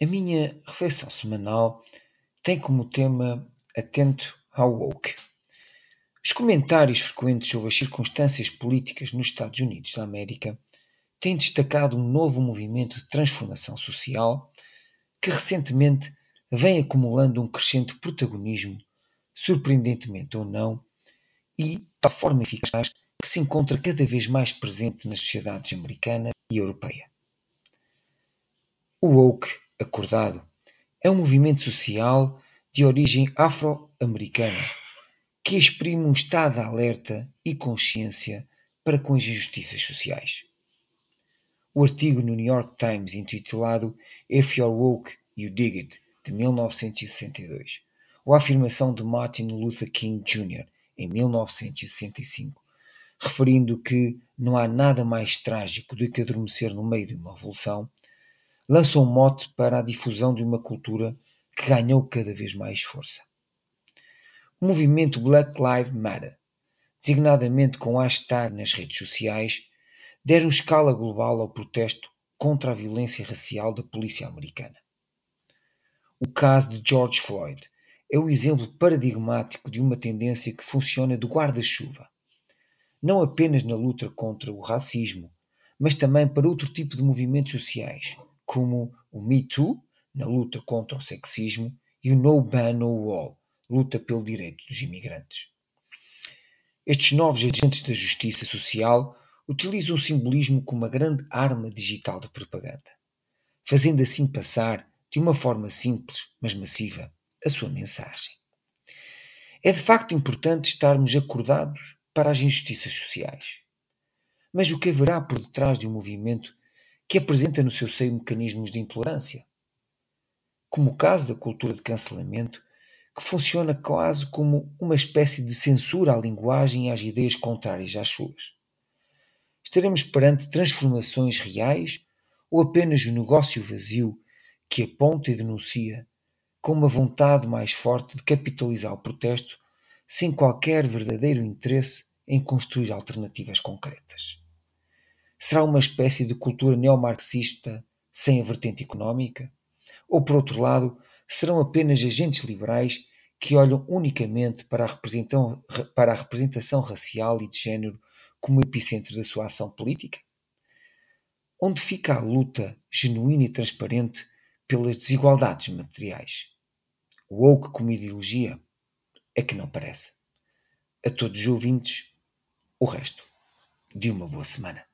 A minha reflexão semanal tem como tema Atento ao Woke. Os comentários frequentes sobre as circunstâncias políticas nos Estados Unidos da América têm destacado um novo movimento de transformação social que recentemente vem acumulando um crescente protagonismo, surpreendentemente ou não, e da forma eficaz que se encontra cada vez mais presente nas sociedades americana e europeia. O woke, acordado, é um movimento social de origem afro-americana que exprime um estado de alerta e consciência para com as injustiças sociais. O artigo no New York Times intitulado If You're Woke, You Dig It, de 1962, ou a afirmação de Martin Luther King Jr., em 1965, referindo que não há nada mais trágico do que adormecer no meio de uma revolução, lança um mote para a difusão de uma cultura que ganhou cada vez mais força. O movimento Black Lives Matter, designadamente com hashtag nas redes sociais, deram escala global ao protesto contra a violência racial da polícia americana. O caso de George Floyd é o exemplo paradigmático de uma tendência que funciona de guarda-chuva, não apenas na luta contra o racismo, mas também para outro tipo de movimentos sociais, como o Me Too, na luta contra o sexismo, e o No Ban No Wall, luta pelo direito dos imigrantes. Estes novos agentes da justiça social utilizam o simbolismo como uma grande arma digital de propaganda, fazendo assim passar, de uma forma simples, mas massiva, a sua mensagem. É de facto importante estarmos acordados para as injustiças sociais. Mas o que haverá por detrás de um movimento que apresenta no seu seio mecanismos de intolerância, como o caso da cultura de cancelamento, que funciona quase como uma espécie de censura à linguagem e às ideias contrárias às suas. Estaremos perante transformações reais ou apenas um negócio vazio que aponta e denuncia com uma vontade mais forte de capitalizar o protesto sem qualquer verdadeiro interesse em construir alternativas concretas? Será uma espécie de cultura neomarxista sem a vertente económica? Ou, por outro lado, serão apenas agentes liberais que olham unicamente para a, representação, para a representação racial e de género como epicentro da sua ação política? Onde fica a luta genuína e transparente pelas desigualdades materiais? O woke como ideologia é que não parece. A todos os ouvintes, o resto de uma boa semana.